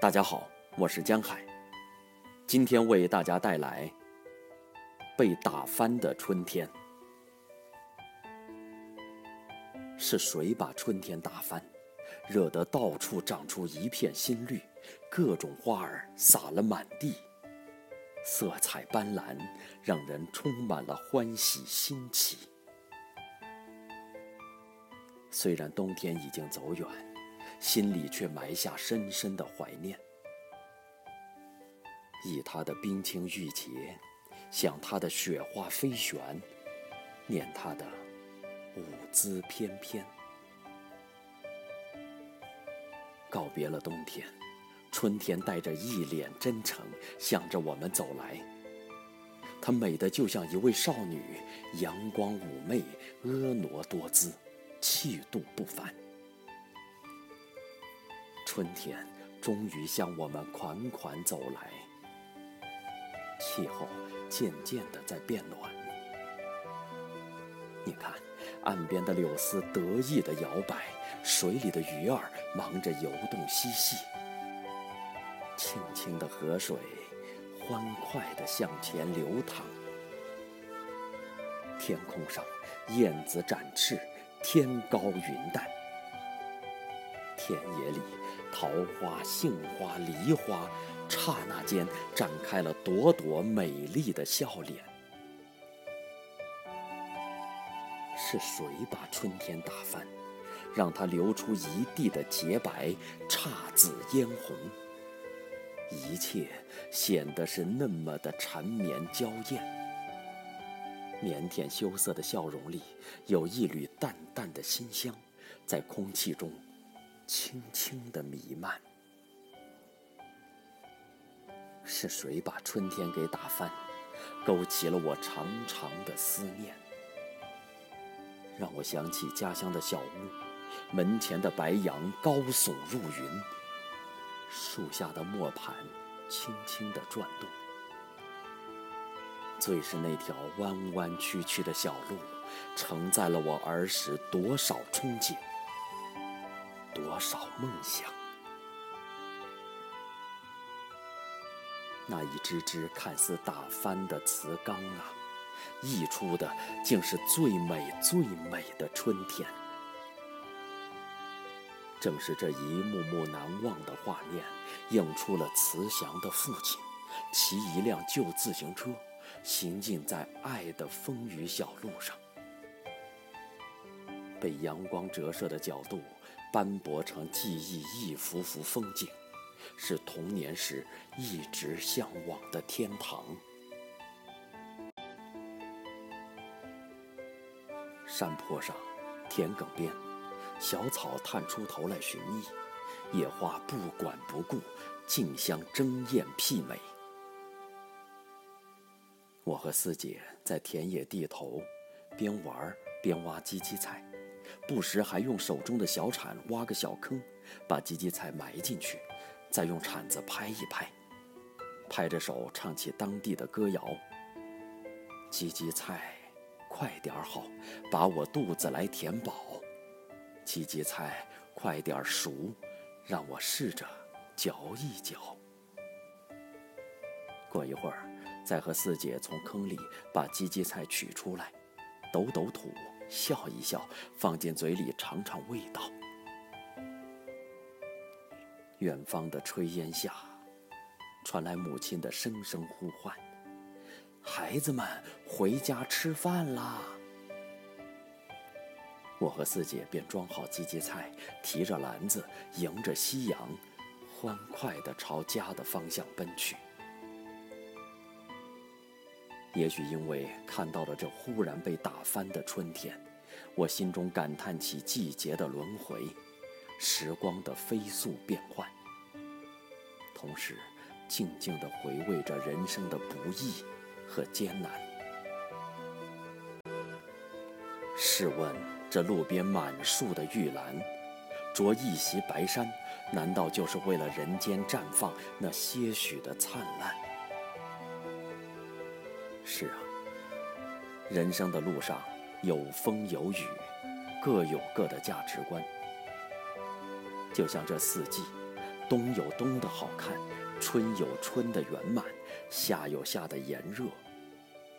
大家好，我是江海，今天为大家带来被打翻的春天。是谁把春天打翻，惹得到处长出一片新绿，各种花儿洒了满地，色彩斑斓，让人充满了欢喜新奇。虽然冬天已经走远。心里却埋下深深的怀念，忆他的冰清玉洁，想他的雪花飞旋，念他的舞姿翩翩。告别了冬天，春天带着一脸真诚向着我们走来。她美得就像一位少女，阳光妩媚，婀娜多姿，气度不凡。春天终于向我们款款走来，气候渐渐地在变暖。你看，岸边的柳丝得意地摇摆，水里的鱼儿忙着游动嬉戏。清清的河水欢快地向前流淌。天空上燕子展翅，天高云淡。田野里。桃花、杏花、梨花，刹那间展开了朵朵美丽的笑脸。是谁把春天打翻，让它流出一地的洁白，姹紫嫣红？一切显得是那么的缠绵娇艳。腼腆羞涩的笑容里，有一缕淡淡的馨香，在空气中。轻轻的弥漫，是谁把春天给打翻，勾起了我长长的思念，让我想起家乡的小屋，门前的白杨高耸入云，树下的磨盘轻轻的转动，最是那条弯弯曲曲的小路，承载了我儿时多少憧憬。多少梦想？那一只只看似打翻的瓷缸啊，溢出的竟是最美最美的春天。正是这一幕幕难忘的画面，映出了慈祥的父亲骑一辆旧自行车，行进在爱的风雨小路上，被阳光折射的角度。斑驳成记忆一幅幅风景，是童年时一直向往的天堂。山坡上，田埂边，小草探出头来寻觅，野花不管不顾，竞相争艳媲美。我和四姐在田野地头，边玩边挖荠荠菜。不时还用手中的小铲挖个小坑，把荠荠菜埋进去，再用铲子拍一拍，拍着手唱起当地的歌谣：“荠荠菜，快点好，把我肚子来填饱；荠荠菜，快点熟，让我试着嚼一嚼。”过一会儿，再和四姐从坑里把荠荠菜取出来，抖抖土。笑一笑，放进嘴里尝尝味道。远方的炊烟下，传来母亲的声声呼唤：“孩子们，回家吃饭啦！”我和四姐便装好荠荠菜，提着篮子，迎着夕阳，欢快地朝家的方向奔去。也许因为看到了这忽然被打翻的春天，我心中感叹起季节的轮回，时光的飞速变换，同时静静地回味着人生的不易和艰难。试问，这路边满树的玉兰，着一袭白衫，难道就是为了人间绽放那些许的灿烂？是啊，人生的路上有风有雨，各有各的价值观。就像这四季，冬有冬的好看，春有春的圆满，夏有夏的炎热，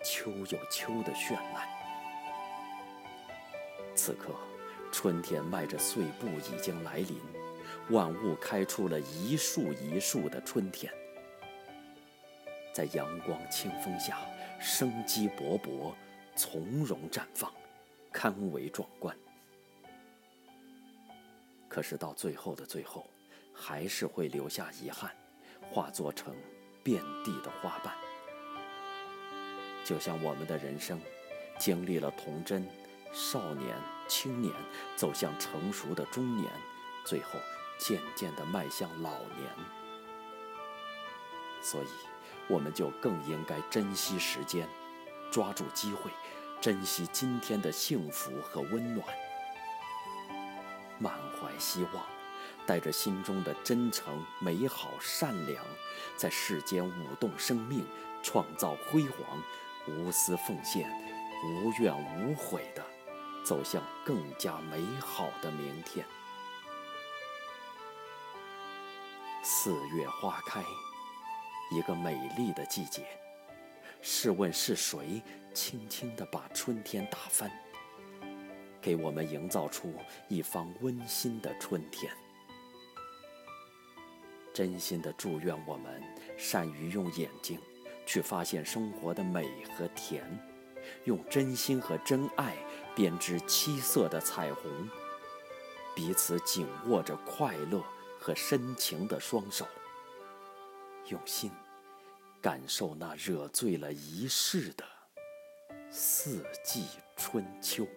秋有秋的绚烂。此刻，春天迈着碎步已经来临，万物开出了一树一树的春天，在阳光清风下，生机勃勃，从容绽放，堪为壮观。可是到最后的最后，还是会留下遗憾，化作成遍地的花瓣。就像我们的人生，经历了童真、少年、青年，走向成熟的中年，最后渐渐地迈向老年。所以，我们就更应该珍惜时间，抓住机会，珍惜今天的幸福和温暖。满怀希望，带着心中的真诚、美好、善良，在世间舞动生命，创造辉煌，无私奉献，无怨无悔的走向更加美好的明天。四月花开，一个美丽的季节。试问是谁，轻轻地把春天打翻？给我们营造出一方温馨的春天。真心的祝愿我们善于用眼睛去发现生活的美和甜，用真心和真爱编织七色的彩虹，彼此紧握着快乐和深情的双手，用心感受那惹醉了一世的四季春秋。